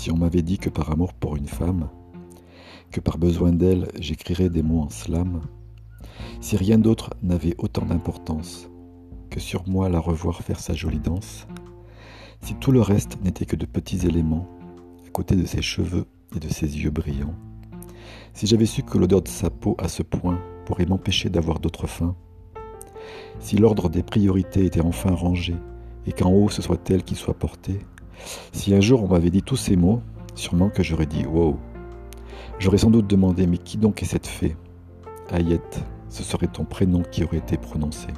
si on m'avait dit que par amour pour une femme, que par besoin d'elle j'écrirais des mots en slam, si rien d'autre n'avait autant d'importance que sur moi la revoir faire sa jolie danse, si tout le reste n'était que de petits éléments à côté de ses cheveux et de ses yeux brillants, si j'avais su que l'odeur de sa peau à ce point pourrait m'empêcher d'avoir d'autres fins, si l'ordre des priorités était enfin rangé et qu'en haut ce soit elle qui soit portée, si un jour on m'avait dit tous ces mots, sûrement que j'aurais dit wow. J'aurais sans doute demandé mais qui donc est cette fée? Ayette, ce serait ton prénom qui aurait été prononcé.